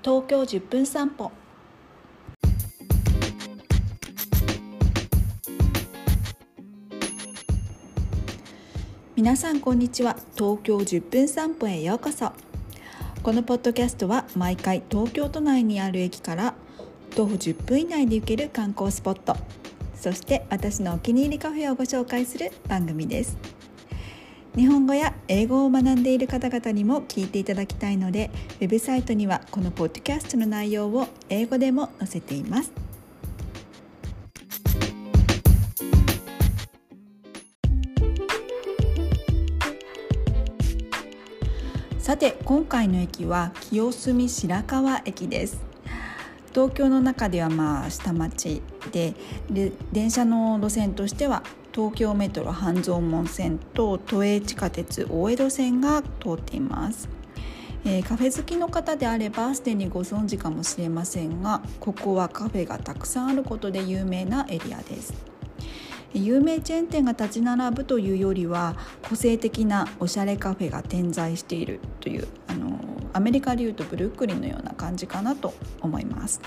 東京10分散歩。皆さんこんにちは。東京10分散歩へようこそ。このポッドキャストは毎回東京都内にある駅から徒歩10分以内で行ける観光スポット。そして私のお気に入りカフェをご紹介する番組です。日本語や英語を学んでいる方々にも聞いていただきたいのでウェブサイトにはこのポッドキャストの内容を英語でも載せています。さて今回の駅は清澄白河駅です。東京の中ではまあ下町でで電車の路線としては東京メトロ半蔵門線と都営地下鉄大江戸線が通っています、えー、カフェ好きの方であればすでにご存知かもしれませんがここはカフェがたくさんあることで有名なエリアです有名チェーン店が立ち並ぶというよりは個性的なおしゃれカフェが点在しているというあのアメリカ流とブルックリンのような感じかなと思います。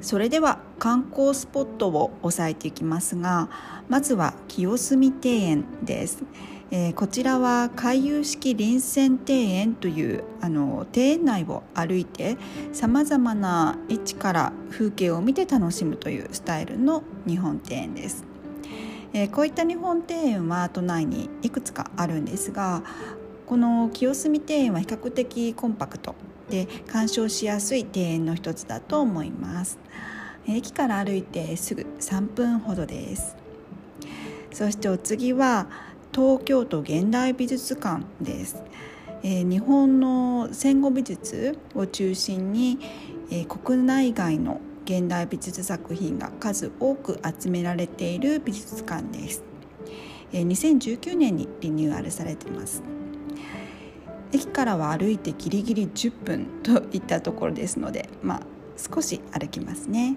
それでは観光スポットを押さえていきますがまずは清澄庭園です、えー、こちらは回遊式臨泉庭園というあの庭園内を歩いてさまざまな位置から風景を見て楽しむというスタイルの日本庭園です、えー、こういった日本庭園は都内にいくつかあるんですがこの清澄庭園は比較的コンパクト。で鑑賞しやすい庭園の一つだと思います。駅から歩いてすぐ3分ほどです。そしてお次は東京都現代美術館です、えー、日本の戦後美術を中心に、えー、国内外の現代美術作品が数多く集められている美術館です、え、2019年にリニューアルされてます。駅からは歩いてギリギリ10分といったところですのでまあ少し歩きますね。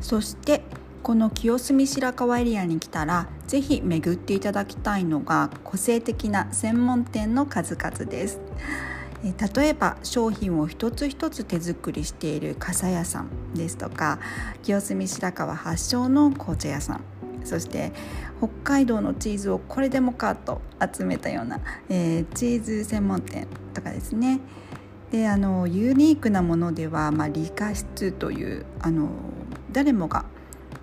そしてこの清澄白河エリアに来たらぜひ巡っていただきたいのが個性的な専門店の数々です。例えば商品を一つ一つ手作りしている傘屋さんですとか清澄白河発祥の紅茶屋さん。そして北海道のチーズをこれでもかと集めたような、えー、チーズ専門店とかですね。であのユニークなものでは、まあ、理科室というあの誰もが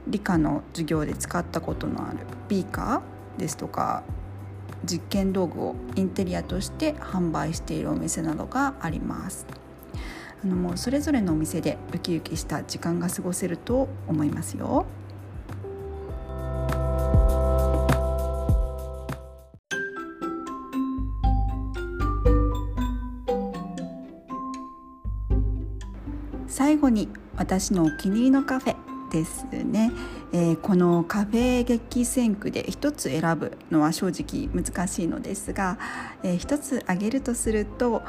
理科の授業で使ったことのあるビーカーですとか実験道具をインテリアとして販売しているお店などがあります。あのもうそれぞれのお店でウキウキした時間が過ごせると思いますよ。最後に私のお気に入りのカフェ。ですね、えー、このカフェ激戦区で一つ選ぶのは正直難しいのですが、えー、つ挙げるとすると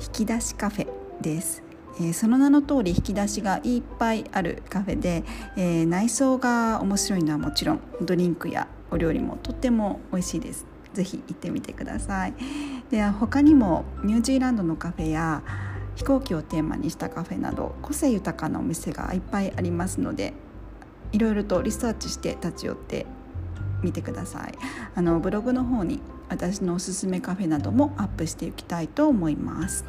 引き出しカフェです。えー、その名の通り引き出しがいっぱいあるカフェで、えー、内装が面白いのはもちろんドリンクやお料理もとっても美味しいです。ぜひ行ってみてください。で他にもニュージーランドのカフェや飛行機をテーマにしたカフェなど個性豊かなお店がいっぱいありますのでいろいろとリサーチして立ち寄ってみてください。あのブログの方に私のおすすめカフェなどもアップしていきたいと思います。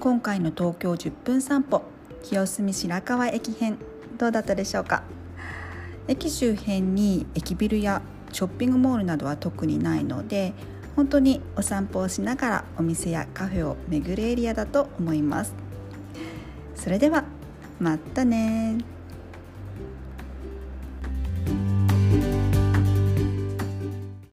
今回の東京10分散歩清澄白河駅編どうだったでしょうか？駅周辺に駅ビルやショッピングモールなどは特にないので本当にお散歩をしながらお店やカフェを巡るエリアだと思います。それではまたね